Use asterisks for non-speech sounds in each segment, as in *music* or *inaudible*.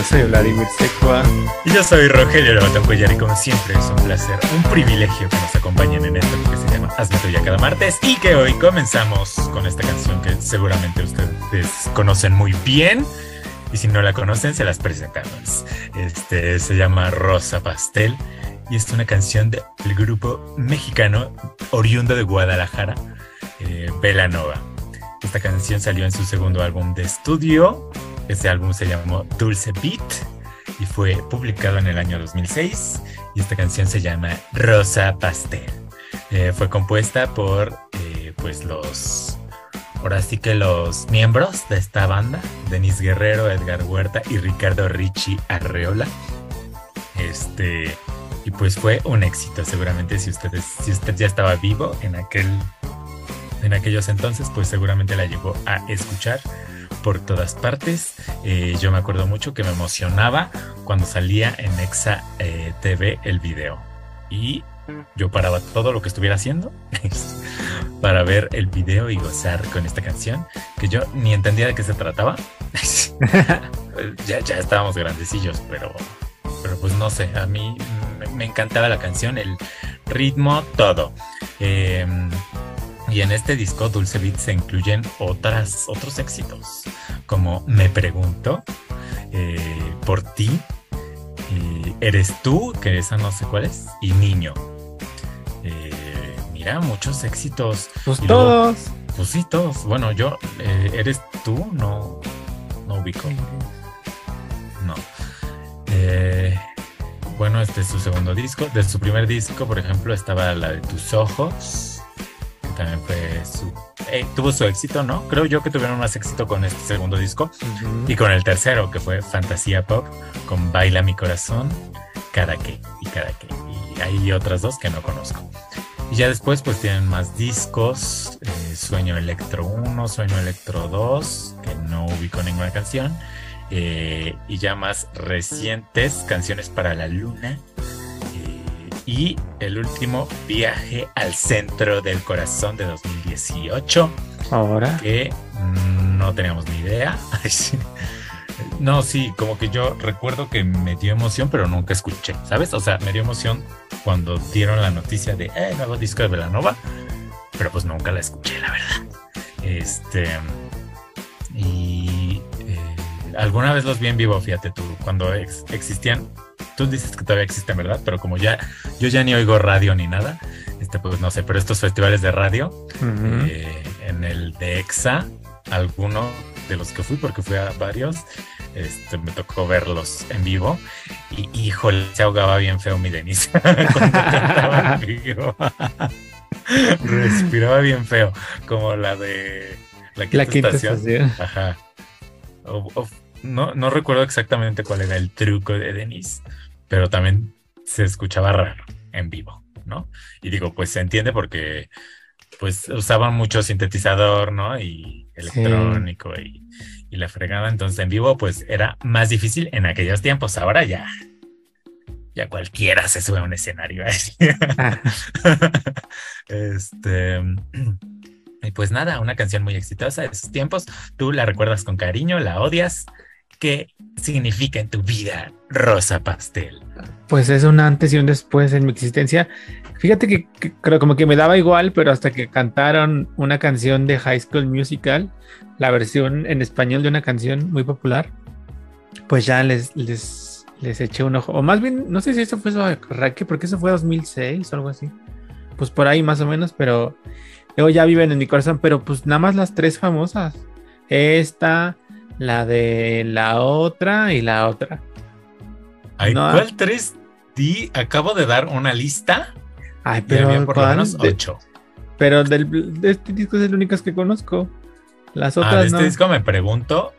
Yo soy Vladimir Secua. Y yo soy Rogelio Lobatoncoyar y como siempre es un placer, un privilegio que nos acompañen en esto que se llama Hazme Tuya cada martes y que hoy comenzamos con esta canción que seguramente ustedes conocen muy bien y si no la conocen se las presentamos. Este se llama Rosa Pastel y es una canción del grupo mexicano oriundo de Guadalajara, eh, Velanova. Esta canción salió en su segundo álbum de estudio. Este álbum se llamó Dulce Beat y fue publicado en el año 2006. Y esta canción se llama Rosa Pastel. Eh, fue compuesta por eh, pues los ahora sí que los miembros de esta banda, Denis Guerrero, Edgar Huerta y Ricardo Ricci Arreola. Este, y pues fue un éxito, seguramente si ustedes, si usted ya estaba vivo en aquel en aquellos entonces, pues seguramente la llegó a escuchar por todas partes. Eh, yo me acuerdo mucho que me emocionaba cuando salía en Exa eh, TV el video. Y yo paraba todo lo que estuviera haciendo *laughs* para ver el video y gozar con esta canción, que yo ni entendía de qué se trataba. *laughs* ya, ya estábamos grandecillos, pero, pero pues no sé, a mí me, encantaba la canción, el ritmo, todo. Eh, y en este disco Dulce Beat se incluyen otras, otros éxitos, como Me Pregunto, eh, Por ti, Eres tú, que esa no sé cuál es, y Niño. Eh, mira, muchos éxitos. Pues todos. pues sí, todos. Bueno, yo, eh, Eres tú, no, no ubico. No. bueno, este es su segundo disco. De su primer disco, por ejemplo, estaba la de Tus Ojos también fue su... Eh, tuvo su éxito, ¿no? Creo yo que tuvieron más éxito con este segundo disco y con el tercero, que fue Fantasía Pop, con Baila mi corazón, Cada que y Cada que. Y hay otras dos que no conozco. Y ya después pues tienen más discos, eh, Sueño Electro 1, Sueño Electro 2, que no ubico ninguna canción, eh, y ya más recientes, Canciones para la Luna, y el último viaje al centro del corazón de 2018. Ahora. Que no teníamos ni idea. *laughs* no, sí, como que yo recuerdo que me dio emoción, pero nunca escuché, ¿sabes? O sea, me dio emoción cuando dieron la noticia de, eh, nuevo disco de Velanova, pero pues nunca la escuché, la verdad. Este. Y. Alguna vez los vi en vivo, fíjate tú, cuando existían tú dices que todavía existen, ¿verdad? Pero como ya, yo ya ni oigo radio ni nada, este, pues no sé, pero estos festivales de radio, eh, en el de EXA, alguno de los que fui, porque fui a varios, este, me tocó verlos en vivo y híjole, se ahogaba bien feo mi Denise *laughs* *laughs* Respiraba bien feo, como la de la quinta, estación. Ajá. No, no recuerdo exactamente cuál era el truco de Denise, pero también se escuchaba raro en vivo, ¿no? Y digo, pues se entiende porque pues usaban mucho sintetizador, ¿no? Y electrónico y, la fregada, entonces en vivo pues era más difícil en aquellos tiempos, ahora ya, ya cualquiera se sube a un escenario así. *laughs* este... Y pues nada, una canción muy exitosa de esos tiempos. Tú la recuerdas con cariño, la odias, ¿Qué significa en tu vida Rosa Pastel? Pues es un antes y un después en mi existencia. Fíjate que, creo como que me daba igual, pero hasta que cantaron una canción de High School Musical, la versión en español de una canción muy popular, pues ya les, les, les eché un ojo. O más bien, no sé si eso fue Raque, porque eso fue 2006 o algo así. Pues por ahí más o menos, pero luego ya viven en mi corazón, pero pues nada más las tres famosas. Esta, la de la otra y la otra. Ay, ¿Cuál tres? Di, acabo de dar una lista. Ay, pero había por lo menos ocho. Pero del, de este disco es el único que conozco. Las otras. Ah, de este disco me pregunto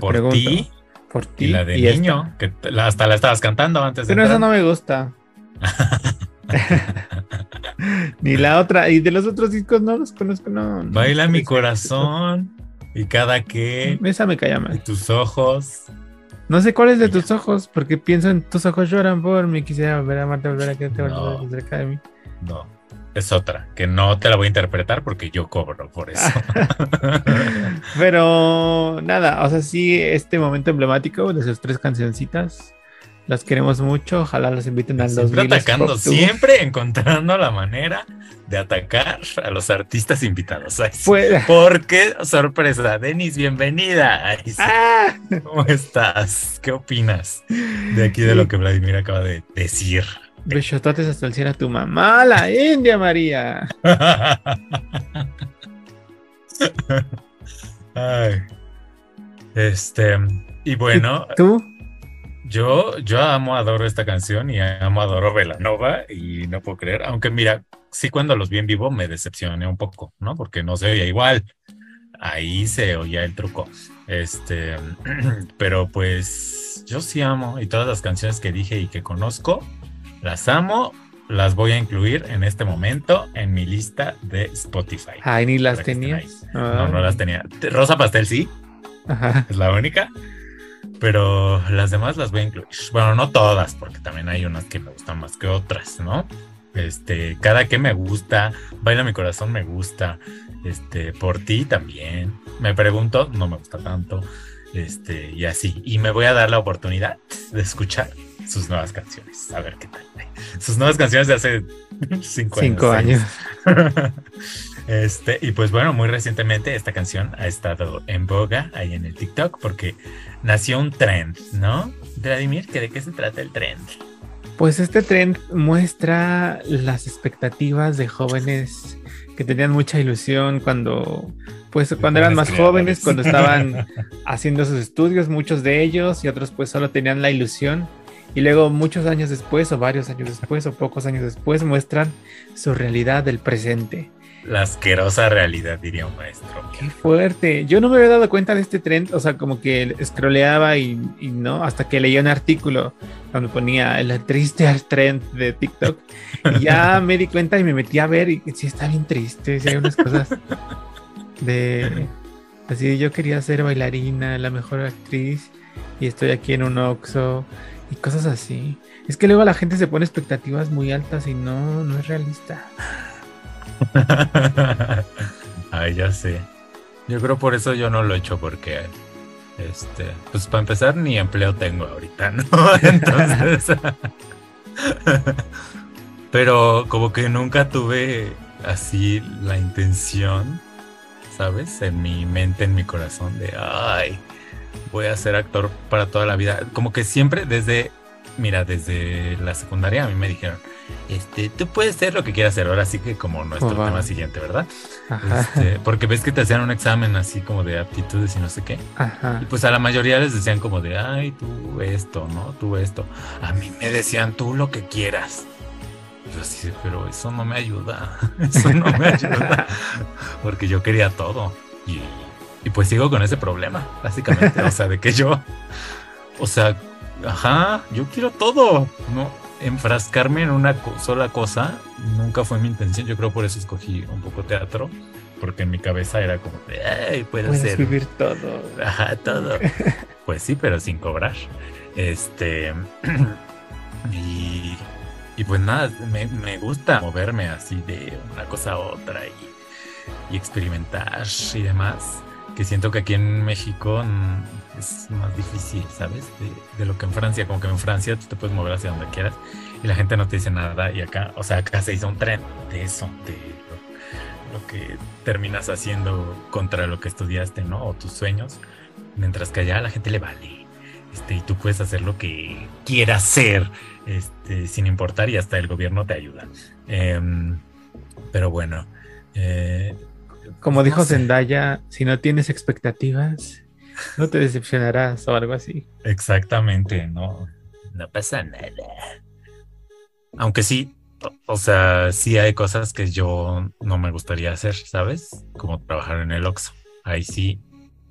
por ti. Por ti. Y la de niño, que hasta la estabas cantando antes de. Pero esa no me gusta. *laughs* *laughs* Ni la otra. Y de los otros discos no los conozco, no. Baila mi corazón. Y cada que. Esa me calla mal. Y tus ojos. No sé cuál es de tus ojos, porque pienso en tus ojos lloran por mí. Quisiera ver a Marta volver a que te no. cerca de mí. No. es otra, que no te la voy a interpretar porque yo cobro por eso. *laughs* Pero nada, o sea, sí, este momento emblemático de sus tres cancioncitas las queremos mucho. Ojalá los inviten a los Siempre atacando, siempre encontrando la manera de atacar a los artistas invitados. Pues, Porque, sorpresa, Denis, bienvenida. Ah. ¿Cómo estás? ¿Qué opinas de aquí de lo que Vladimir acaba de decir? Besototes hasta el cielo a tu mamá, la India María. *laughs* Este, y bueno. ¿Tú? Yo, yo amo, adoro esta canción y amo, adoro Velanova y no puedo creer, aunque mira, sí cuando los vi en vivo me decepcioné un poco, ¿no? Porque no se oía igual. Ahí se oía el truco. Este, *clears throat* pero pues yo sí amo y todas las canciones que dije y que conozco, las amo, las voy a incluir en este momento en mi lista de Spotify. Ay, ni las tenía. No, no las tenía. Rosa Pastel sí. Ajá. Es la única. Pero las demás las voy a incluir. Bueno, no todas, porque también hay unas que me gustan más que otras, ¿no? Este, cada que me gusta, Baila mi corazón me gusta, este, por ti también. Me pregunto, no me gusta tanto, este, y así. Y me voy a dar la oportunidad de escuchar sus nuevas canciones, a ver qué tal. Sus nuevas canciones de hace cinco, cinco años. *laughs* Este, y pues bueno, muy recientemente esta canción ha estado en boga ahí en el TikTok porque nació un trend, ¿no? Vladimir, ¿de qué se trata el trend? Pues este trend muestra las expectativas de jóvenes que tenían mucha ilusión cuando, pues, cuando eran más jóvenes, cuando estaban *laughs* haciendo sus estudios, muchos de ellos, y otros pues solo tenían la ilusión. Y luego muchos años después, o varios años después, o pocos años después, muestran su realidad del presente. La asquerosa realidad, diría un maestro. Qué fuerte. Yo no me había dado cuenta de este trend, o sea, como que scrolleaba y, no, hasta que leía un artículo donde ponía el triste trend de TikTok. y ya *laughs* me di cuenta y me metí a ver y sí está bien triste, sí hay unas cosas de... Así yo quería ser bailarina, la mejor actriz, y estoy aquí en un Oxxo y cosas así. Es que luego la gente se pone expectativas muy altas y no, no es realista. *laughs* Ay, ya sé. Yo creo por eso yo no lo he hecho porque, este, pues para empezar ni empleo tengo ahorita, *laughs* ¿no? Entonces, *laughs* pero como que nunca tuve así la intención, ¿sabes? En mi mente, en mi corazón de, ay, voy a ser actor para toda la vida. Como que siempre desde, mira, desde la secundaria a mí me dijeron, este, tú puedes ser lo que quieras hacer. Ahora sí que como nuestro oh, tema siguiente, ¿verdad? Este, porque ves que te hacían un examen así como de aptitudes y no sé qué. Y pues a la mayoría les decían como de, ay, tú esto, ¿no? Tú esto. A mí me decían, tú lo que quieras. Yo así, pero eso no me ayuda. *laughs* Eso no me ayuda. *laughs* porque yo quería todo. Y, y pues sigo con ese problema, básicamente. o sea, de que yo, o sea, ajá, yo quiero todo. No, enfrascarme en una sola cosa nunca fue mi intención. Yo creo por eso escogí un poco teatro, porque en mi cabeza era como, ay, puedo hacer. vivir todo. Ajá, todo. *laughs* pues sí, pero sin cobrar. Este. *clears throat* y, y pues nada, me, me, gusta moverme así de una cosa a otra y, y experimentar y demás. Que siento que aquí en México es más difícil, ¿sabes? De, lo que en Francia, como que en Francia tú te puedes mover hacia donde quieras y la gente no te dice nada y acá, o sea, acá se hizo un tren de eso, de lo, que terminas haciendo contra lo que estudiaste, ¿no? O tus sueños, mientras que allá a la gente le vale. Este, y tú puedes hacer lo que quieras hacer, este, sin importar, y hasta el gobierno te ayuda. Em, pero bueno. Eh, Como dijo Zendaya, si no tienes expectativas, no te decepcionarás o algo así. Exactamente, no, no pasa nada. Aunque sí, o sea, sí hay cosas que yo no me gustaría hacer, ¿sabes? Como trabajar en el Oxxo. Ahí sí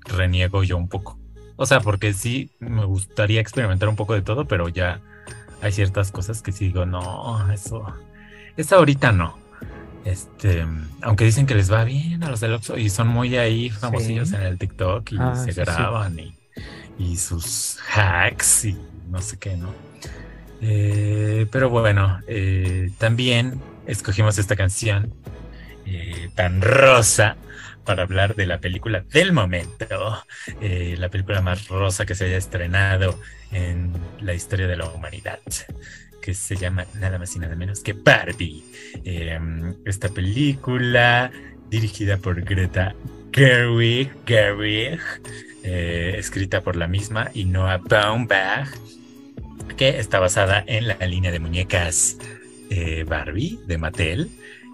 reniego yo un poco. O sea, porque sí me gustaría experimentar un poco de todo, pero ya hay ciertas cosas que sí digo, no, eso, eso ahorita no. Este, aunque dicen que les va bien a los del Oxxo y son muy ahí famosillos en el TikTok y ah, se graban Y, y sus hacks y no sé qué, ¿no? Eh, pero bueno, eh, también escogimos esta canción eh, tan rosa para hablar de la película del momento, eh, la película más rosa que se haya estrenado en la historia de la humanidad, que se llama nada más y nada menos que Barbie. Em, esta película dirigida por Greta Gerwig, Gerwig eh, escrita por la misma y Noah Baumbach, que está basada en la línea de muñecas eh, Barbie de Mattel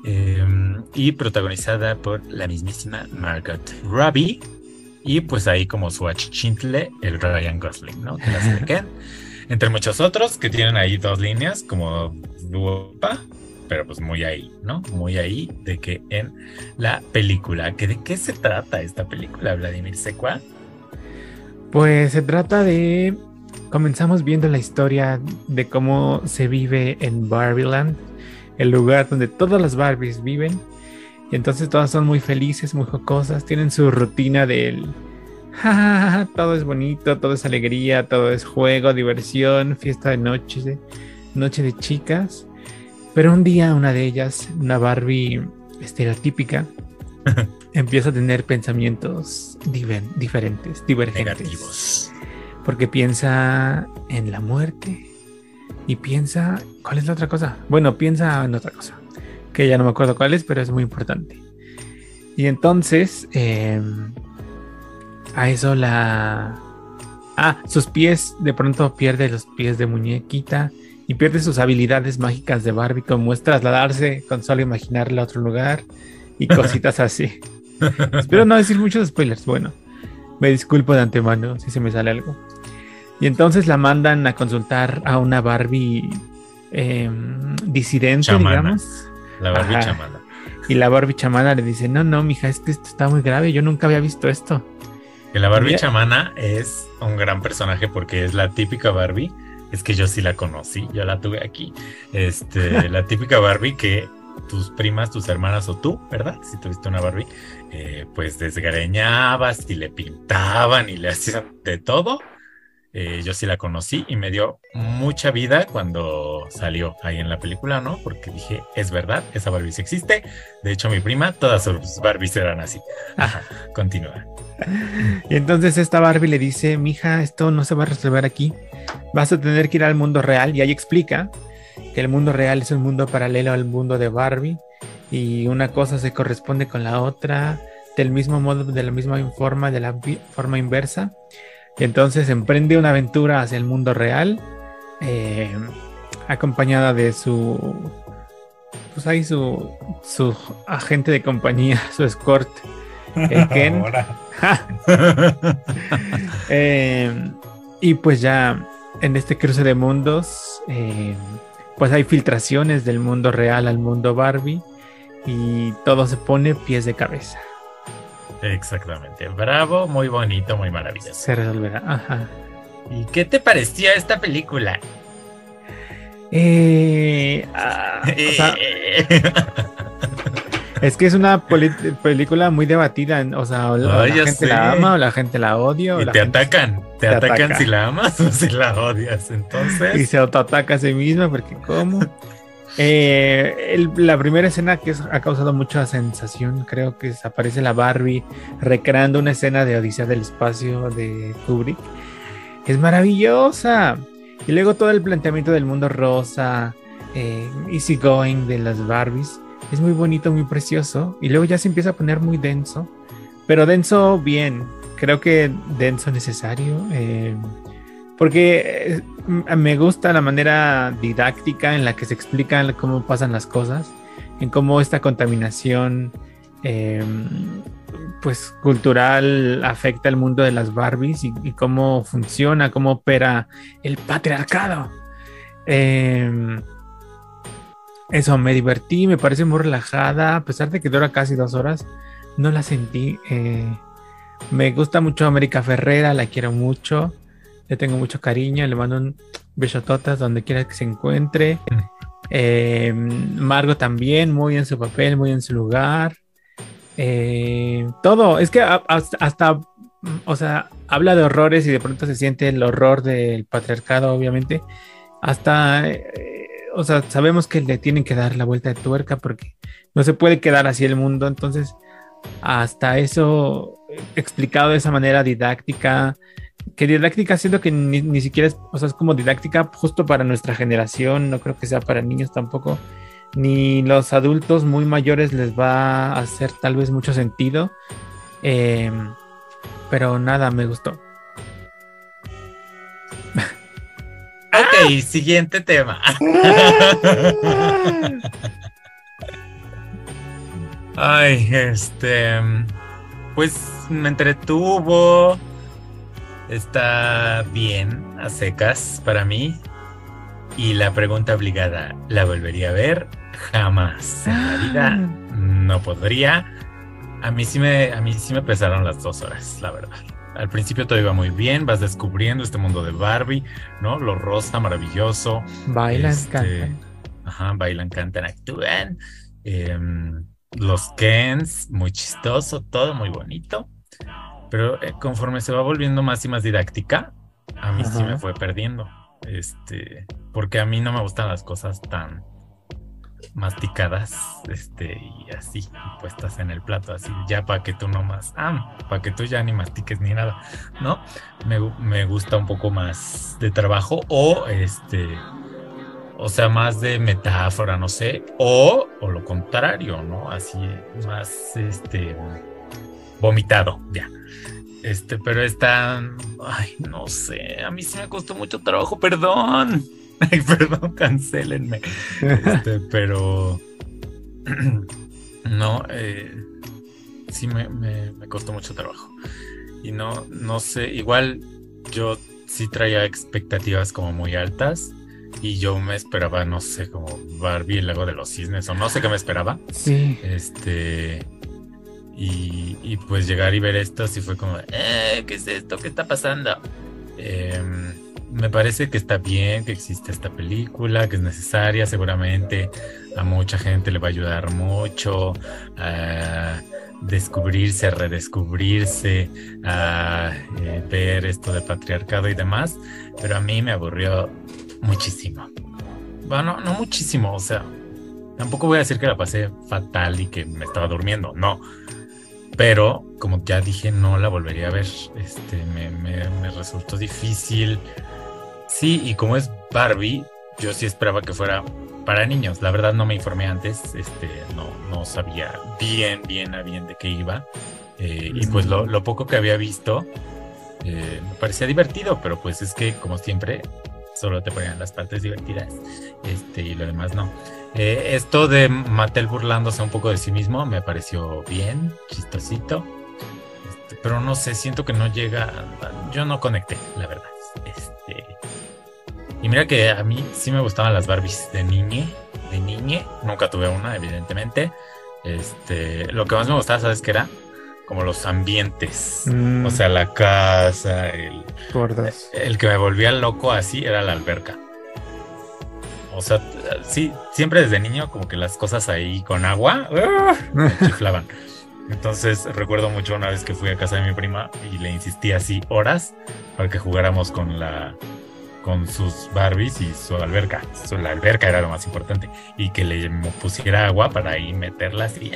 em, y protagonizada por la mismísima Margot Robbie y pues ahí como su achichintle el Ryan Gosling, ¿no? *laughs* Entre muchos otros que tienen ahí dos líneas como Duopa, pero pues muy ahí, ¿no? Muy ahí de que en la película, ¿de qué se trata esta película, Vladimir Secua? Pues se trata de Comenzamos viendo la historia de cómo se vive en Barbieland, el lugar donde todas las Barbies viven. Y entonces todas son muy felices, muy jocosas, tienen su rutina del ja, *laughs* todo es bonito, todo es alegría, todo es juego, diversión, fiesta de noche, noche de chicas. Pero un día una de ellas, una Barbie estereotípica, *laughs* empieza a tener pensamientos diferentes, divergentes. Negativos porque piensa en la muerte y piensa, ¿cuál es la otra cosa? Bueno, piensa en otra cosa, que ya no me acuerdo cuál es, pero es muy importante. Y entonces, em, a eso la... Ah, sus pies, de pronto pierde los pies de muñequita y pierde sus habilidades mágicas de Barbie, como es trasladarse con solo imaginarle a otro lugar y *laughs* cositas así. Espero no decir muchos spoilers. Bueno, me disculpo de antemano si se me sale algo. Y entonces la mandan a consultar a una Barbie em, disidente, digamos. La Barbie chamana. Y la Barbie chamana le dice, no, no, mija, es que esto está muy grave, yo nunca había visto esto. Que la Barbie chamana es un gran personaje porque es la típica Barbie. Es que yo sí la conocí, yo la tuve aquí. Este, *laughs* la típica Barbie que tus primas, tus hermanas o tú, ¿verdad? Si tuviste una Barbie, eh, pues desgreñabas y le pintaban y le hacían de todo eh, yo sí la conocí y me dio mucha vida cuando salió ahí en la película, ¿no? Porque dije, es verdad, esa Barbie sí existe. De hecho, mi prima, todas sus Barbies eran así. Ajá, continúa. Y entonces esta Barbie le dice, mija, esto no se va a resolver aquí. Vas a tener que ir al mundo real. Y ahí explica que el mundo real es un mundo paralelo al mundo de Barbie. Y una cosa se corresponde con la otra del mismo modo, de la misma forma, de la forma inversa. Y entonces emprende una aventura hacia el mundo real, eh, acompañada de su, pues ahí su, su agente de compañía, *laughs* su escort, *laughs* Ken. *laughs* Eh, y pues ya en este cruce de mundos, eh, pues hay filtraciones del mundo real al mundo Barbie y todo se pone pies de cabeza. Exactamente. Bravo, muy bonito, muy maravilloso. Se resolverá. Ajá. ¿Y qué te parecía esta película? Eh, ah, *laughs* es que es una película muy debatida. O sea, la gente la ama o la gente la odia. Y te atacan. Te, atacan si la amas o si la odias. Entonces. Y se autoataca a sí misma porque, ¿cómo? Eh, la primera escena que ha causado mucha sensación, creo que aparece la Barbie recreando una escena de Odisea del Espacio de Kubrick. Es maravillosa. Y luego todo el planteamiento del mundo rosa, eh, easy going de las Barbies. Es muy bonito, muy precioso. Y luego ya se empieza a poner muy denso. Pero denso bien. Creo que denso necesario. Eh, porque eh, me gusta la manera didáctica en la que se explican cómo pasan las cosas, en cómo esta contaminación em, pues cultural afecta el mundo de las Barbies y, cómo funciona, cómo opera el patriarcado. Eso, me divertí, me parece muy relajada, a pesar de que dura casi dos horas, no la sentí. Eh, me gusta mucho América Ferrera, la quiero mucho. Le tengo mucho cariño, le mando un besototas donde quiera que se encuentre. Eh, Margo también, muy en su papel, muy en su lugar. Eh, todo, es que hasta, o sea, habla de horrores y de pronto se siente el horror del patriarcado, obviamente. Hasta, eh, o sea, sabemos que le tienen que dar la vuelta de tuerca porque no se puede quedar así el mundo, entonces hasta eso explicado de esa manera didáctica, que didáctica siento que ni, siquiera es, o sea, es como didáctica justo para nuestra generación, no creo que sea para niños tampoco, ni los adultos muy mayores les va a hacer tal vez mucho sentido, em, pero nada, me gustó. Ok, siguiente tema. *laughs* Ay, este. Pues me entretuvo. Está bien, a secas para mí. Y la pregunta obligada, ¿la volvería a ver? Jamás en la vida. Ah. No podría. A mí sí me, a mí sí me pesaron las dos horas, la verdad. Al principio todo iba muy bien, vas descubriendo este mundo de Barbie, ¿no? Lo rosa, maravilloso. Bailan, este, cantan. Ajá, bailan, cantan, actúan. Em, los Kens, muy chistoso, todo muy bonito. Pero eh, conforme se va volviendo más y más didáctica, a mí sí me fue perdiendo. Este, porque a mí no me gustan las cosas tan masticadas, este, y así, puestas en el plato, así, ya para que tú no más, ah, para que tú ya ni mastiques ni nada, ¿no? Me, me gusta un poco más de trabajo o este o sea, más de metáfora, no sé, o, o lo contrario, ¿no? Así, más, este, vomitado, ya. Este, pero está, ay, no sé, a mí sí me costó mucho trabajo, perdón. Ay, perdón, cancelenme. Este, pero, *clears throat* no, eh, sí me, me, me costó mucho trabajo. Y no, no sé, igual yo sí traía expectativas como muy altas y yo me esperaba, no sé, como Barbie, el lago de los cisnes, o no sé qué me esperaba. Sí. Este. Y, pues llegar y ver esto, sí fue como, eh, ¿qué es esto? ¿Qué está pasando? Em, me parece que está bien que existe esta película, que es necesaria, seguramente a mucha gente le va a ayudar mucho a descubrirse, a redescubrirse, a eh, ver esto de patriarcado y demás, pero a mí me aburrió muchísimo. Bueno, no muchísimo, o sea, tampoco voy a decir que la pasé fatal y que me estaba durmiendo, no. Pero, como ya dije, no la volvería a ver. Este, me, me, resultó difícil. Sí, y como es Barbie, yo sí esperaba que fuera para niños. La verdad no me informé antes, este, no, no sabía bien, bien a bien de qué iba. Eh, y pues lo, lo, poco que había visto eh, me parecía divertido, pero pues es que como siempre solo te ponían las partes divertidas este, y lo demás no. Eh, esto de Mattel burlándose un poco de sí mismo me pareció bien, chistosito, este, pero no sé, siento que no llega, yo no conecté, la verdad. Este, y mira que a mí sí me gustaban las Barbies de niñe, de niñe, nunca tuve una, evidentemente. Este, lo que más me gustaba, ¿sabes qué era? como los ambientes. Mm. O sea, la casa, el, el que me volvía loco así era la alberca. O sea, sí, siempre desde niño como que las cosas ahí con agua ¡ah! *laughs* me chiflaban. Entonces recuerdo mucho una vez que fui a casa de mi prima y le insistí así horas para que jugáramos con la con sus Barbies y su alberca. la alberca era lo más importante. Y que le pusiera agua para ahí meterlas y,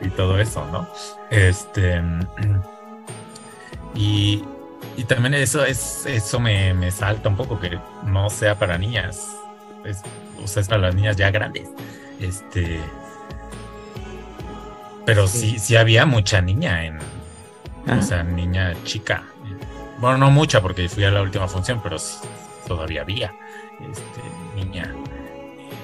*laughs* y todo eso, ¿no? Este. Y, y también eso, es, eso me, me, salta un poco, que no sea para niñas. Es, o sea, es para las niñas ya grandes. Este. Pero sí, sí, había mucha niña en. O sea, niña chica bueno, no mucha porque fui a la última función, pero todavía había este, niña.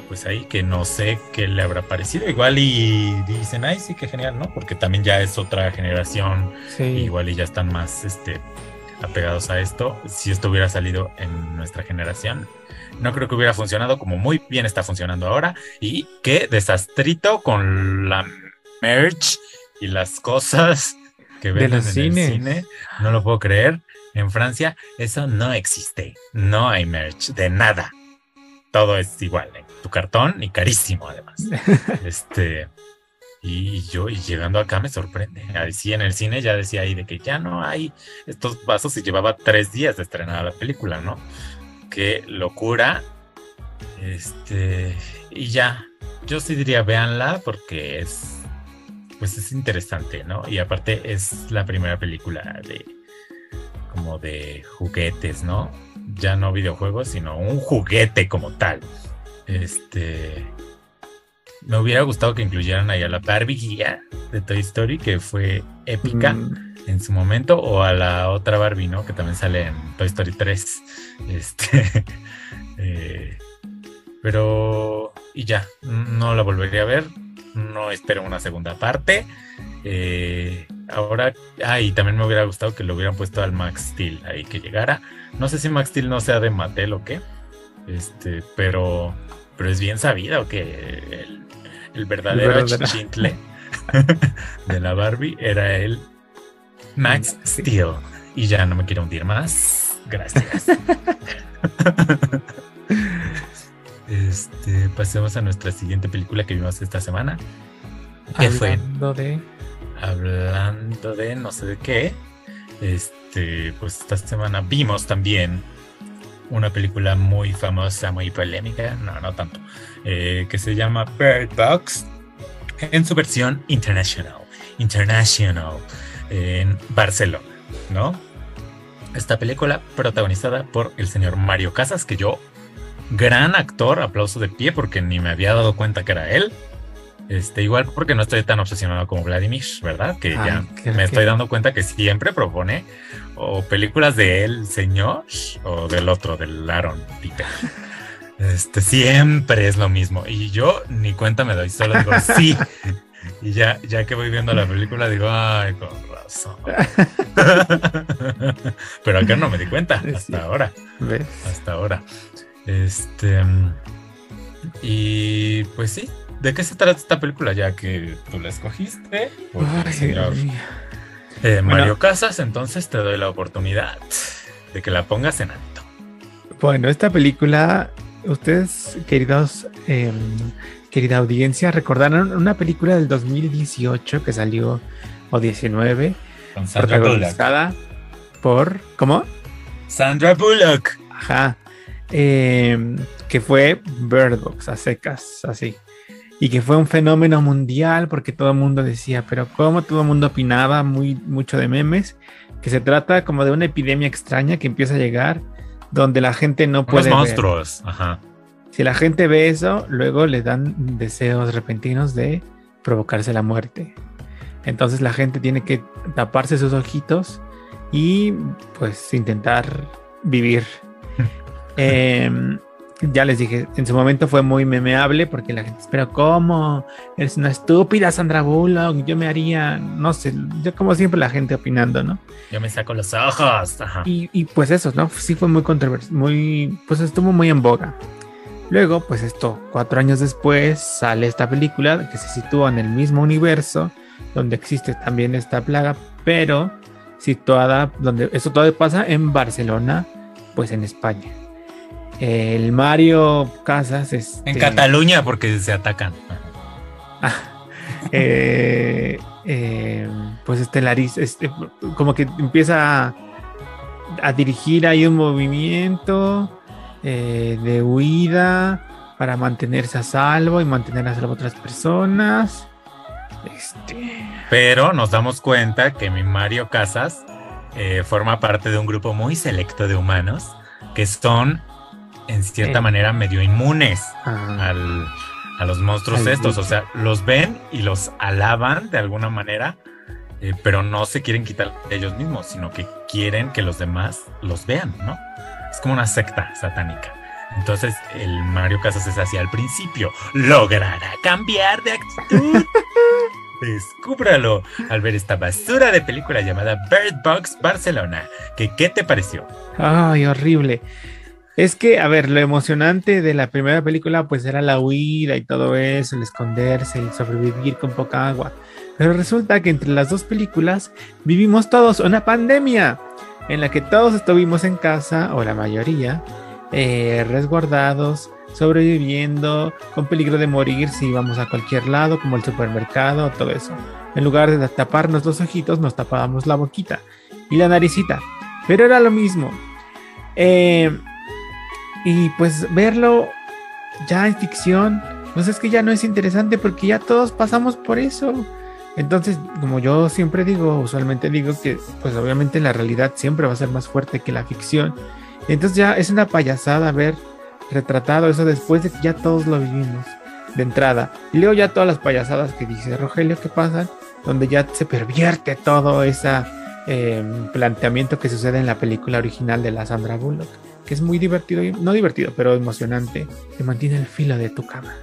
Pues ahí que no sé qué le habrá parecido. Igual y dicen, ay, sí, qué genial, ¿no? Porque también ya es otra generación. Igual y ya están más este, apegados a esto. Si esto hubiera salido en nuestra generación, no creo que hubiera funcionado como muy bien está funcionando ahora. Y qué desastrito con la merch y las cosas que ven en el cine. No lo puedo creer. En Francia eso no existe. No hay merch de nada. Todo es igual. en Tu cartón y carísimo además. *laughs* este y yo y llegando acá me sorprende. Así en el cine ya decía ahí de que ya no hay estos vasos y llevaba tres días de estrenar la película, ¿no? Qué locura. Este, y ya, yo sí diría véanla porque es, pues es interesante, ¿no? Y aparte es la primera película de, como de juguetes, ¿no? Ya no videojuegos, sino un juguete como tal. Este, me hubiera gustado que incluyeran ahí a la Barbie guía de Toy Story, que fue épica mm. en su momento, o a la otra Barbie, ¿no? Que también sale en Toy Story 3. Este, *laughs* eh, pero, y ya, no la volvería a ver. No espero una segunda parte. Eh, ahora, ah, y también me hubiera gustado que lo hubieran puesto al Max Steel ahí que llegara. No sé si Max Steel no sea de Mattel o qué. Este, pero, pero es bien sabido que el, el verdadero chintle *laughs* de la Barbie era el Max Steel. Y ya no me quiero hundir más. Gracias. *laughs* este, pasemos a nuestra siguiente película que vimos esta semana. ¿Qué Hablando de. Hablando de no sé de qué. Este, pues esta semana vimos también una película muy famosa, muy polémica, no, no tanto, eh, que se llama Bird Box en su versión international, international, en Barcelona, ¿no? Esta película protagonizada por el señor Mario Casas, que yo, gran actor, aplauso de pie porque ni me había dado cuenta que era él. Este, igual porque no estoy tan obsesionado como Vladimir, ¿verdad? Que ya me estoy dando cuenta que siempre propone o películas de él, señor, o del otro, del Aaron Peter. Este, siempre es lo mismo. Y yo ni cuenta me doy, solo digo sí. *laughs* Y ya, ya que voy viendo la película, digo, ay, con razón. *laughs* Pero acá no me di cuenta, hasta ahora. Hasta ahora. Este. Y pues sí, ¿De qué se trata esta película? Ya que tú la escogiste. Eh, Mario Casas, entonces te doy la oportunidad de que la pongas en alto. Bueno, esta película, ustedes, queridos, em, querida audiencia, recordaron una película del 2018 que salió, o 19, Con Sandra protagonizada por, ¿cómo? Sandra Bullock. Ajá. Em, que fue Bird Box, a secas, así y que fue un fenómeno mundial porque todo el mundo decía, pero como todo el mundo opinaba muy mucho de memes, que se trata como de una epidemia extraña que empieza a llegar donde la gente no puede Los monstruos, ajá. Si la gente ve eso, luego le dan deseos repentinos de provocarse la muerte. Entonces la gente tiene que taparse sus ojitos y pues intentar vivir. *laughs* eh, ya les dije, en su momento fue muy memeable porque la gente espera, ¿cómo? Eres una estúpida Sandra Bullock, yo me haría, no sé, yo como siempre la gente opinando, ¿no? Yo me saco los ojos. Y, pues eso, ¿no? Sí fue muy controversial, muy, pues estuvo muy en boga. Luego, pues esto, cuatro años después sale esta película que se sitúa en el mismo universo, donde existe también esta plaga, pero situada, donde eso todo pasa en Barcelona, pues en España. El Mario Casas. Este... En Cataluña, porque se atacan. Ah, eh, eh, pues este Laris, este, como que empieza a, dirigir ahí un movimiento eh, de huida para mantenerse a salvo y mantener a salvo otras personas. Este... Pero nos damos cuenta que mi Mario Casas forma parte de un grupo muy selecto de humanos que son en cierta manera medio inmunes ah. a los monstruos estos. O sea, los ven y los alaban de alguna manera, eh, pero no se quieren quitar ellos mismos, sino que quieren que los demás los vean, ¿no? Es como una secta satánica. Entonces el Mario Casas es así al principio. Logrará cambiar de actitud. *laughs* Descúbralo al ver esta basura de película llamada Bird Box Barcelona. ¿Qué, ¿Qué te pareció? Ay, horrible. Es que, a ver, lo emocionante de la primera película pues era la huida y todo eso, el esconderse, el sobrevivir con poca agua. Pero resulta que entre las dos películas vivimos todos una pandemia en la que todos estuvimos en casa, o la mayoría, eh, resguardados, sobreviviendo, con peligro de morir si íbamos a cualquier lado, como el supermercado, todo eso. En lugar de taparnos los ojitos, nos tapábamos la boquita y la naricita. Pero era lo mismo. Eh, y pues verlo ya es ficción. Pues es que ya no es interesante porque ya todos pasamos por eso. Entonces, como yo siempre digo, usualmente digo que, pues obviamente la realidad siempre va a ser más fuerte que la ficción. Entonces ya es una payasada ver retratado eso después de que ya todos lo vivimos de entrada. Y luego ya todas las payasadas que dice Rogelio que pasan, donde ya se pervierte todo ese em, planteamiento que sucede en la película original de la Sandra Bullock, que es muy divertido, no divertido, pero emocionante, que mantiene el filo de tu cama.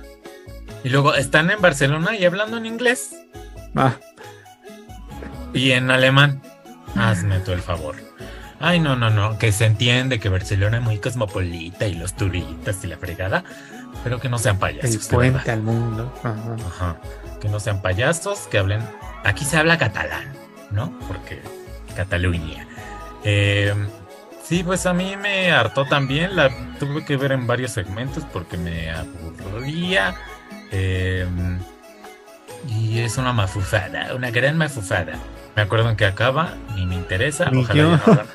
Y luego están en Barcelona y hablando en inglés. Ah. Y en alemán. Hazme tú el favor. Ay, no, no, no, que se entiende que Barcelona es muy cosmopolita y los turistas y la fregada, pero que no sean payasos. El puente al mundo. Ajá. Que no sean payasos, que hablen. Aquí se habla catalán, ¿no? Porque Cataluña. Em, sí, pues a mí me hartó también. La tuve que ver en varios segmentos porque me aburría. Em, y es una mafufada, una gran mafufada. Me acuerdo en que acaba, ni me interesa. Ojalá ya, no hagan,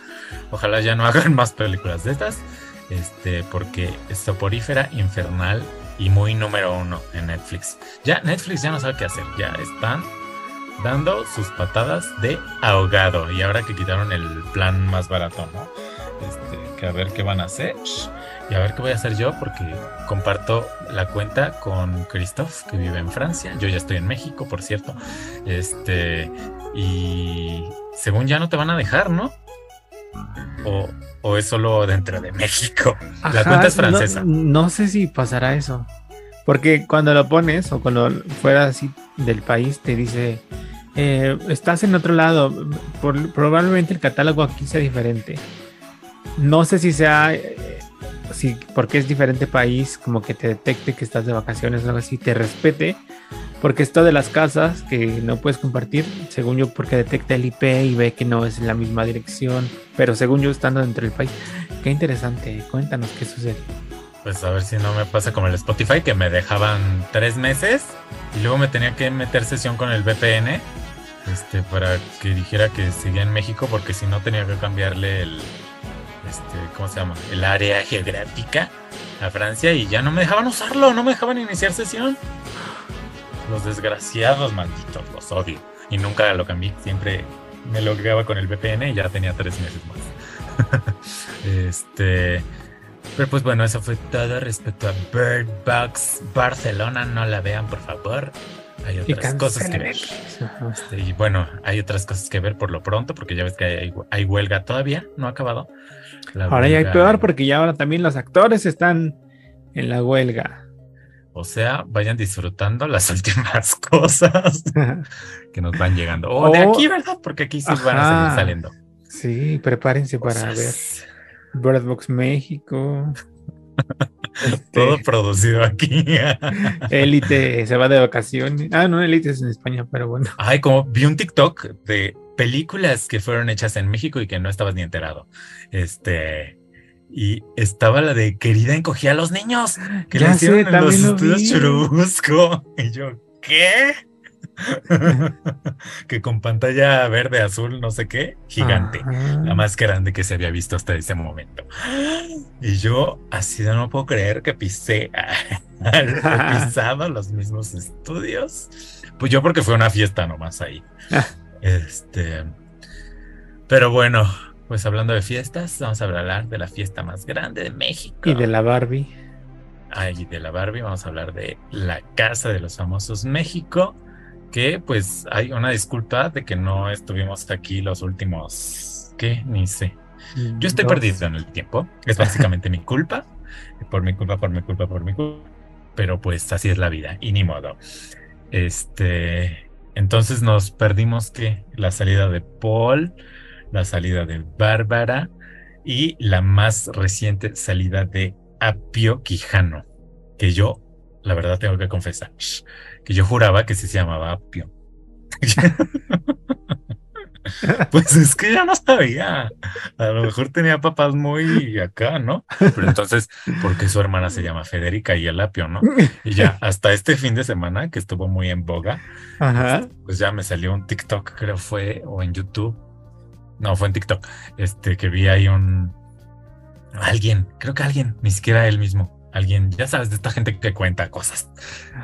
ojalá ya no hagan más películas de estas. Este, porque es soporífera, infernal y muy número uno en Netflix. Ya Netflix ya no sabe qué hacer. Ya están dando sus patadas de ahogado. Y ahora que quitaron el plan más barato, ¿no? Este, que a ver qué van a hacer. Y a ver qué voy a hacer yo porque comparto la cuenta con Christophe, que vive en Francia. Yo ya estoy en México, por cierto. Este, y según ya no te van a dejar, ¿no? O, o es solo dentro de México. la cuenta es francesa. No, sé si pasará eso. Porque cuando lo pones o cuando fuera así del país te dice, eh, estás en otro lado, probablemente el catálogo aquí sea diferente. No sé si sea si porque es diferente país, como que te detecte que estás de vacaciones o algo así, te respete, porque esto de las casas que no puedes compartir, según yo, porque detecta el IP y ve que no es en la misma dirección, pero según yo estando dentro del país. Qué interesante, cuéntanos qué sucede. Pues a ver si no me pasa como el Spotify, que me dejaban tres meses y luego me tenía que meter sesión con el VPN este, para que dijera que seguía en México, porque si no tenía que cambiarle el, este, ¿cómo se llama? El área geográfica a Francia y ya no me dejaban usarlo, no me dejaban iniciar sesión. Los desgraciados malditos, los odio. Y nunca lo cambié, siempre me logueaba con el VPN y ya tenía tres meses más. *laughs* este. Pero pues bueno, eso fue todo respecto a Bird Box Barcelona. No la vean, por favor. Hay otras cosas que ver. Este, y bueno, hay otras cosas que ver por lo pronto, porque ya ves que hay, hay huelga todavía, no ha acabado ahora ya hay peor porque ya ahora también los actores están en la huelga. O sea, vayan disfrutando las *laughs* últimas cosas *laughs* que nos van llegando. O de aquí, ¿verdad? Porque aquí sí van a seguir saliendo. Sí, prepárense para ver Bird Box México. Todo este, producido aquí. Élite se va de vacaciones. Ah, no, Élite es en España, pero bueno. Ay, como vi un TikTok de películas que fueron hechas en México y que no estabas ni enterado. Este. Y estaba la de Querida encogía a los niños, que le hicieron en los estudios Churubusco. *laughs* Y yo, ¿qué? *laughs* que con pantalla verde, azul, no sé qué, gigante. La más grande que se había visto hasta ese momento. Y yo, así no puedo creer que pisé, *laughs* *laughs* pisado los mismos estudios. Pues yo porque fue una fiesta nomás ahí. Este. Pero bueno, pues hablando de fiestas, vamos a hablar de la fiesta más grande de México. Y de la Barbie. Ay, de la Barbie, vamos a hablar de la Casa de los Famosos México. Que pues hay una disculpa de que no estuvimos aquí los últimos. ¿Qué? Ni sé. Yo estoy perdido en el tiempo. Es *laughs* básicamente mi culpa. Por mi culpa, por mi culpa, por mi culpa. Pero pues así es la vida. Y ni modo. Este. Entonces nos perdimos que la salida de Paul, la salida de Bárbara y la más reciente salida de Apio Quijano, que yo, la verdad tengo que confesar, que yo juraba que sí se llamaba Apio. *laughs* Pues es que ya no sabía. A lo mejor tenía papás muy acá, ¿no? Pero entonces, ¿por qué su hermana se llama Federica y el apio, no? Y ya, hasta este fin de semana, que estuvo muy en boga, pues ya me salió un TikTok, creo fue, o en YouTube. No, fue en TikTok. Este, que vi ahí un. Alguien, creo que alguien, ni siquiera él mismo. Alguien, ya sabes, de esta gente que cuenta cosas.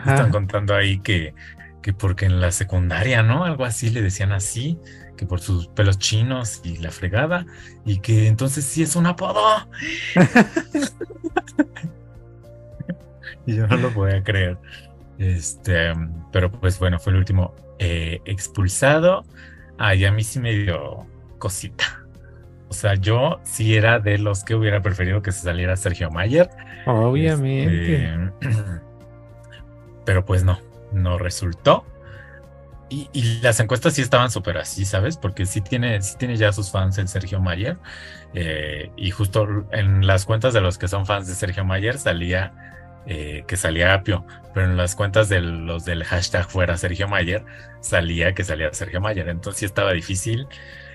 Están contando ahí que, que porque en la secundaria, ¿no? Algo así le decían así, que por sus pelos chinos y la fregada, y que entonces sí es un apodo. *laughs* y yo no lo voy a creer. Este, pero pues bueno, fue el último eh, expulsado. Ay, a mí sí me dio cosita. O sea, yo sí era de los que hubiera preferido que se saliera Sergio Mayer. Obviamente. Este, pero pues no, no resultó. Y, las encuestas sí estaban súper así, ¿sabes? Porque sí tiene, sí tiene ya sus fans el Sergio Mayer. Eh, y justo en las cuentas de los que son fans de Sergio Mayer salía eh, que salía Apio, pero en las cuentas de los del hashtag fuera Sergio Mayer salía que salía Sergio Mayer. Entonces sí estaba difícil.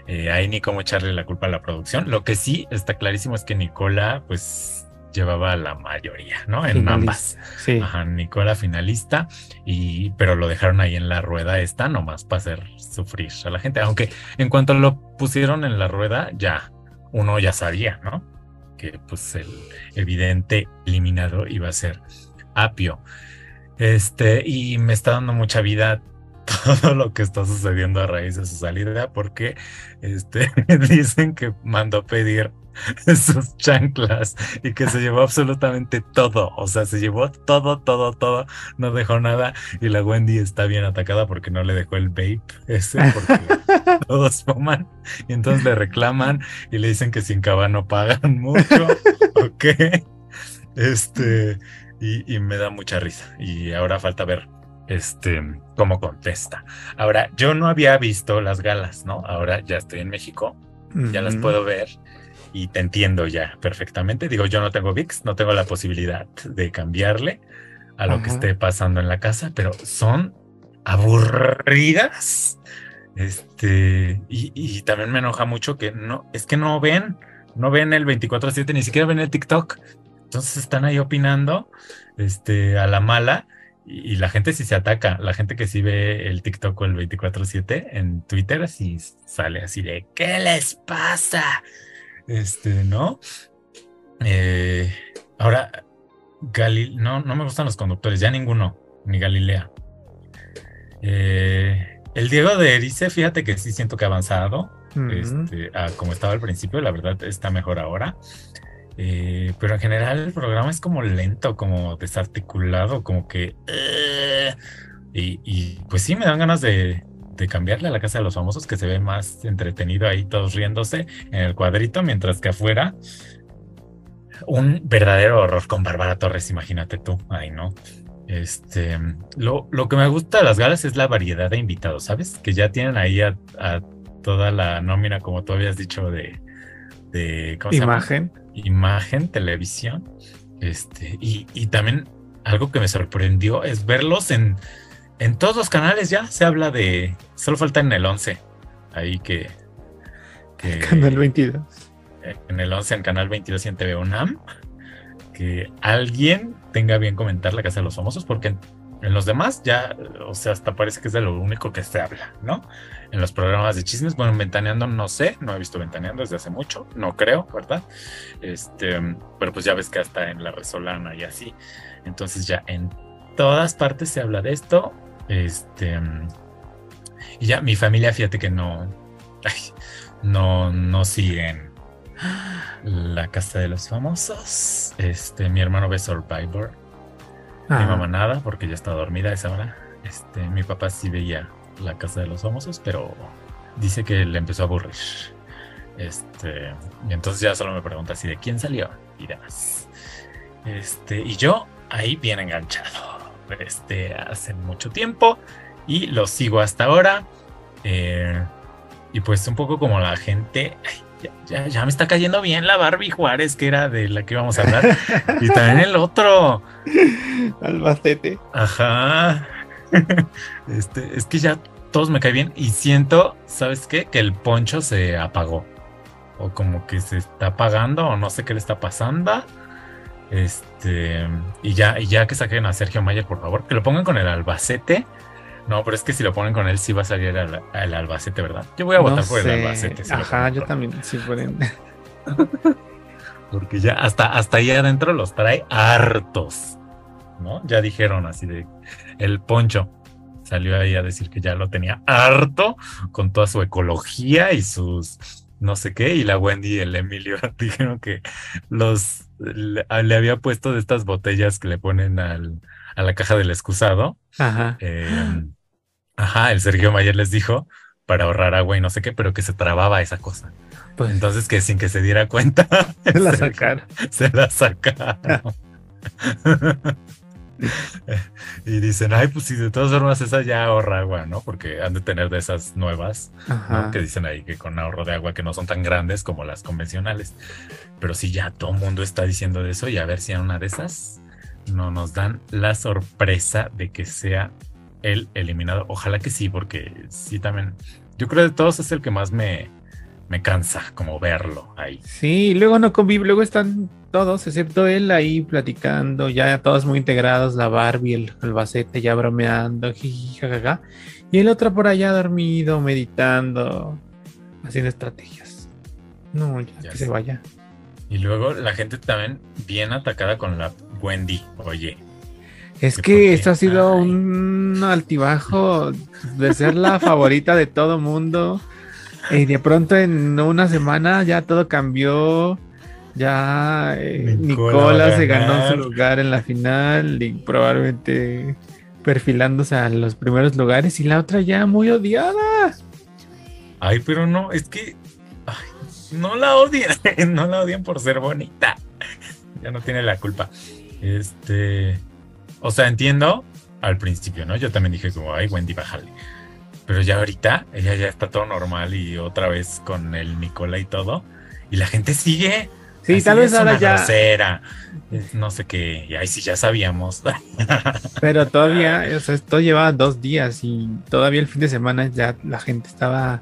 Eh, ahí ni cómo echarle la culpa a la producción. Lo que sí está clarísimo es que Nicola, pues llevaba la mayoría, ¿no? En ambas. Sí. Ajá, Nicola finalista, y, pero lo dejaron ahí en la rueda esta nomás para hacer sufrir a la gente. Aunque en cuanto lo pusieron en la rueda, ya uno ya sabía, ¿no? Que pues el evidente eliminado iba a ser Apio. Este, y me está dando mucha vida *laughs* todo lo que está sucediendo a raíz de su salida, porque este, *laughs* dicen que mandó pedir *laughs* sus chanclas y que se llevó absolutamente todo, o sea, se llevó todo, todo, todo, no dejó nada. Y la Wendy está bien atacada porque no le dejó el vape ese, porque *laughs* todos fuman. Y entonces le reclaman y le dicen que sin no pagan mucho, *laughs* ok, este, y, y me da mucha risa. Y ahora falta ver este, cómo contesta. Ahora, yo no había visto las galas, ¿no? Ahora ya estoy en México, ya las puedo ver y te entiendo ya perfectamente. Digo, yo no tengo VIX, no tengo la posibilidad de cambiarle a lo que esté pasando en la casa, pero son aburridas. Este, y, y, también me enoja mucho que no, es que no ven, no ven el 24-7, ni siquiera ven el TikTok. Entonces están ahí opinando, este, a la mala y, la gente sí se ataca, la gente que sí ve el TikTok o el 24/7 en Twitter sí sale así de ¿qué les pasa? Este, ¿no? Eh, ahora, Galil no, no me gustan los conductores, ya ninguno, ni Galilea. Eh, el Diego de Erice, fíjate que sí siento que ha avanzado. este, como estaba al principio, la verdad está mejor ahora. Eh, pero en general el programa es como lento, como desarticulado, como que... Eh, y, pues sí, me dan ganas de, cambiarle a la Casa de los Famosos, que se ve más entretenido ahí, todos riéndose en el cuadrito, mientras que afuera un verdadero horror con Bárbara Torres, imagínate tú, ay no. Este, lo, lo, que me gusta de las galas es la variedad de invitados, ¿sabes? Que ya tienen ahí a, toda la nómina, como tú habías dicho, de, de imagen imagen, televisión. Este, y, y, también algo que me sorprendió es verlos en, en todos los canales ya. Se habla de. Solo falta en el 11. Ahí que. *laughs* canal 22. En el 11, en Canal 22 y en TV UNAM. Que alguien tenga bien comentar la Casa de los Famosos, porque en los demás ya, o sea, hasta parece que es de lo único que se habla, ¿no? En los programas de chismes, bueno, Ventaneando no sé, no he visto Ventaneando desde hace mucho, no creo, ¿verdad? Este, pero pues ya ves que hasta en La Resolana y así. Entonces ya en todas partes se habla de esto. Este, y ya mi familia, fíjate que no, no, no siguen la casa de los famosos. Este, mi hermano ve Survivor mi mamá nada, porque ya está dormida a esa hora. Este, mi papá sí veía La Casa de los Famosos, pero dice que le empezó a aburrir. Este, y entonces ya solo me pregunta así de quién salió y demás. Este, y yo ahí bien enganchado. Este, hace mucho tiempo y lo sigo hasta ahora. Eh, y pues un poco como la gente, ya, ya, me está cayendo bien la Barbie Juárez, que era de la que íbamos a hablar. y también el otro. *laughs* Albacete. Ajá. *laughs* Este, es que ya todos me caen bien y siento, ¿sabes qué? Que el poncho se apagó. O como que se está apagando, o no sé qué le está pasando. Este, y ya, y ya que saquen a Sergio Mayer, por favor, que lo pongan con el Albacete no, pero es que si lo ponen con él, sí va a salir al, Albacete, ¿verdad? Yo voy a votar por el Albacete. Ajá, yo también, sí pueden. *laughs* Porque ya hasta, hasta ahí adentro los trae hartos, ¿no? Ya dijeron así de el poncho salió ahí a decir que ya lo tenía harto con toda su ecología y sus no sé qué, y la Wendy y el Emilio *laughs* dijeron que los le, había puesto de estas botellas que le ponen al, a la caja del excusado. Ajá. Em, ajá, el Sergio Mayer les dijo para ahorrar agua y no sé qué, pero que se trababa esa cosa. Pues, Entonces que sin que se diera cuenta, *laughs* se la *laughs* sacaron. Se la sacaron. *laughs* y dicen, ay, pues si de todas formas esa ya ahorra agua, ¿no? Porque han de tener de esas nuevas, ¿no? Que dicen ahí que con ahorro de agua que no son tan grandes como las convencionales. Pero si ya todo el mundo está diciendo de eso y a ver si en una de esas no nos dan la sorpresa de que sea el eliminado. Ojalá que sí, porque sí también, yo creo de todos es el que más me, me cansa como verlo ahí. Sí, luego no convive, luego están todos, excepto él ahí platicando, ya todos muy integrados, la Barbie, el, el Bacete ya bromeando, jajaja. Y el otro por allá dormido, meditando, haciendo estrategias. No, ya, que se vaya. Y luego la gente también bien atacada con la Wendy, oye. Es que esto ha sido un altibajo de ser la favorita de todo mundo. Y de pronto en una semana ya todo cambió ya eh, Nicola, se ganó su lugar en la final y probablemente perfilándose a los primeros lugares y la otra ya muy odiada. Ay, pero no, es que no la odian, *laughs* no la odian por ser bonita. Ya no tiene la culpa. Este, o sea, entiendo al principio, ¿no? Yo también dije como, ay, Wendy, bájale. Pero ya ahorita, ella ya está todo normal y otra vez con el Nicola y todo. Y la gente sigue. Sí, tal vez ahora ya. no sé qué, y ahí sí ya sabíamos. Pero todavía, *laughs* o sea, esto llevaba dos días y todavía el fin de semana ya la gente estaba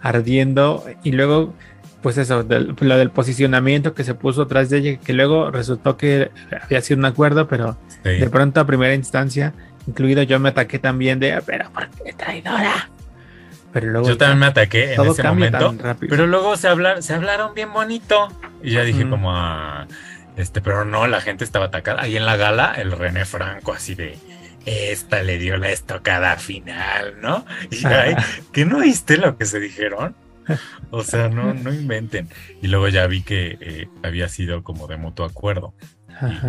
ardiendo y luego, pues eso, lo del posicionamiento que se puso atrás de ella, que luego resultó que había sido un acuerdo, pero de pronto a primera instancia, incluido yo me ataqué también de, pero ¿por qué traidora? Pero luego yo también me ataqué en ese momento. Pero luego se, hablaron, se hablaron bien bonito. Y ya dije como a... Este, pero no, la gente estaba atacada. Ahí en la gala, el René Franco así de... Esta le dio la estocada final, ¿no? Y ay, ¿que no oíste lo que se dijeron? O sea, no, no inventen. Y luego ya vi que eh, había sido como de mutuo acuerdo.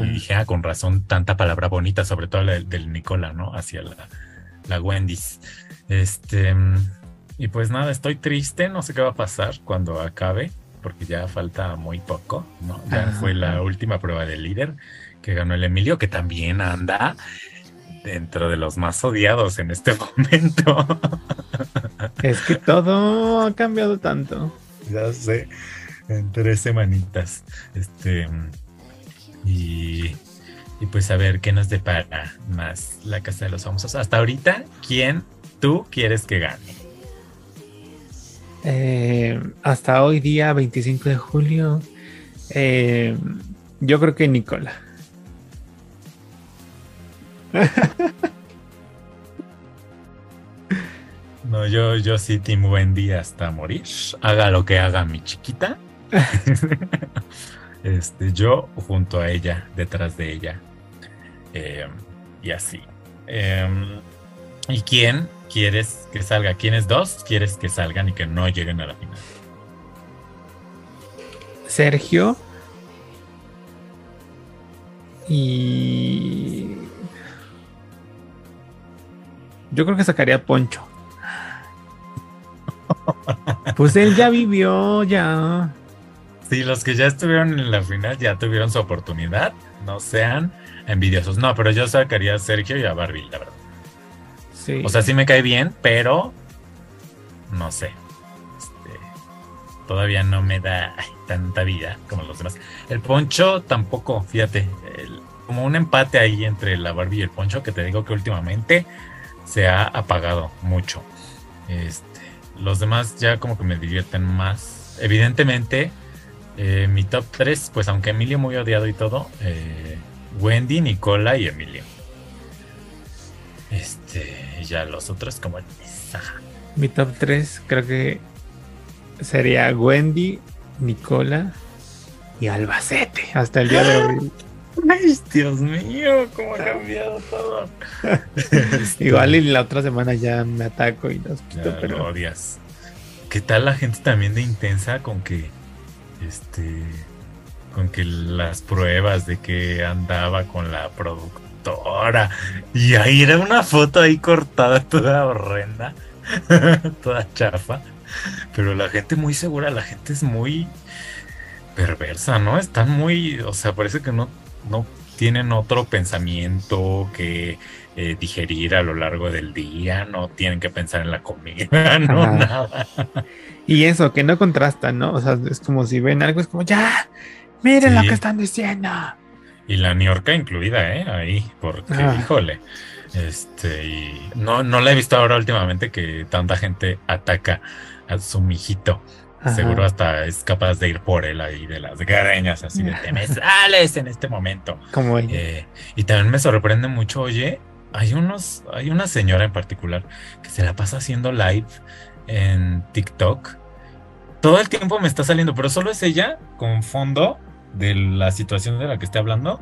Y, dije, ah, con razón, tanta palabra bonita, sobre todo la del, Nicola, ¿no? Hacia la, la Wendy's. Este, y pues nada, estoy triste, no sé qué va a pasar cuando acabe, porque ya falta muy poco, ¿no? Ya fue la última prueba del líder que ganó el Emilio, que también anda dentro de los más odiados en este *laughs* momento. Es que todo ha cambiado tanto. Ya sé, en tres semanitas. Este, y, y pues a ver qué nos depara más la Casa de los Famosos. Hasta ahorita, ¿quién tú quieres que gane? Eh, hasta hoy día, 25 de julio, eh, yo creo que Nicola. *laughs* No, yo, yo sí, Tim Wendy hasta morir. Haga lo que haga mi chiquita. *laughs* este, yo junto a ella, detrás de ella. Eh, y así. Em, ¿Y quién quieres que salga? ¿Quiénes dos quieres que salgan y que no lleguen a la final? Sergio. Y. Yo creo que sacaría Poncho. *laughs* Pues él ya vivió, ya. Sí, los que ya estuvieron en la final ya tuvieron su oportunidad. No sean envidiosos. No, pero yo sacaría a Sergio y a Barbie, la verdad. O sea, sí me cae bien, pero no sé. Este, todavía no me da tanta vida como los demás. El poncho tampoco, fíjate. como un empate ahí entre la Barbie y el poncho, que te digo que últimamente se ha apagado mucho. Este, los demás ya como que me divierten más. Evidentemente, eh, mi top 3, pues aunque Emilio muy odiado y todo, eh, Wendy, Nicola y Emilio. Este, ya los otros como Mi top 3 creo que sería Wendy, Nicola y Albacete hasta el día de hoy. *laughs* Ay, Dios mío, cómo ha cambiado todo. *laughs* Igual y la otra semana ya me ataco y nos quito, pero odias. ¿Qué tal la gente también de intensa con que este con que las pruebas de que andaba con la productora y ahí era una foto ahí cortada *laughs* toda horrenda, *laughs* toda chafa, pero la gente muy segura, la gente es muy perversa, ¿no? Están muy, o sea, parece que no no tienen otro pensamiento que eh, digerir a lo largo del día, no tienen que pensar en la comida, *laughs* no nada. Y eso, que no contrastan, ¿no? O sea, es como si ven algo, es como, ya, miren lo que están diciendo. Y la Niorca incluida, ¿eh? Ahí, porque, híjole. Este, y no, no la he visto ahora últimamente que tanta gente ataca a su mijito. Seguro hasta es capaz de ir por él ahí de las greñas, así de te me *laughs* sales en este momento. Como eh, y también me sorprende mucho, oye, hay unos, hay una señora en particular que se la pasa haciendo live en TikTok. Todo el tiempo me está saliendo, pero solo es ella con fondo de la situación de la que esté hablando.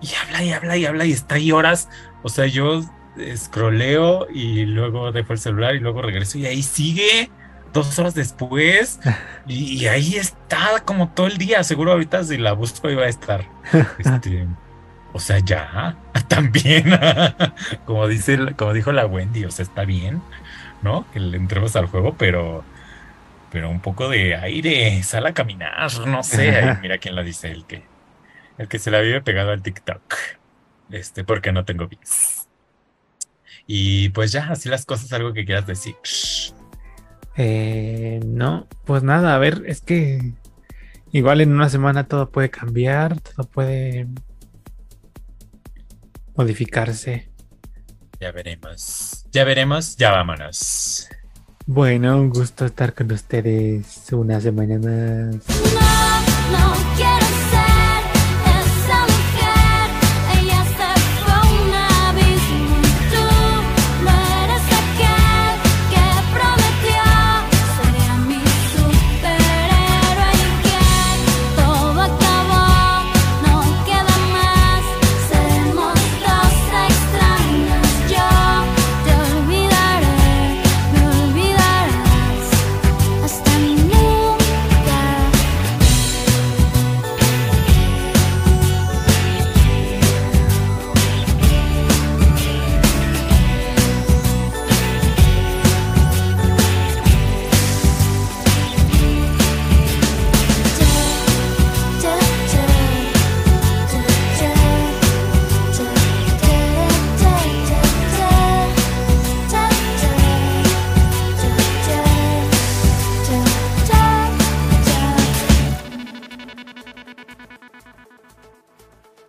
Y habla y habla y habla y está ahí horas. O sea, yo scrolleo y luego dejo el celular y luego regreso y ahí sigue dos horas después *laughs* y, ahí está como todo el día. Seguro ahorita si la busco iba a estar. *laughs* Este, o sea, ya, *laughs* también, como dice, como dijo la Wendy, o sea, está bien, ¿no? Que le entremos al juego, pero, pero un poco de aire, sal a caminar, no sé. *laughs* mira quién la dice, el que, el que se la vive pegado al TikTok. Este, porque no tengo bits. Y pues ya, así las cosas, algo que quieras decir. Eh, no, pues nada, a ver, es que igual en una semana todo puede cambiar, todo puede modificarse. Ya veremos, ya veremos, ya vámonos. Bueno, un gusto estar con ustedes una semana más.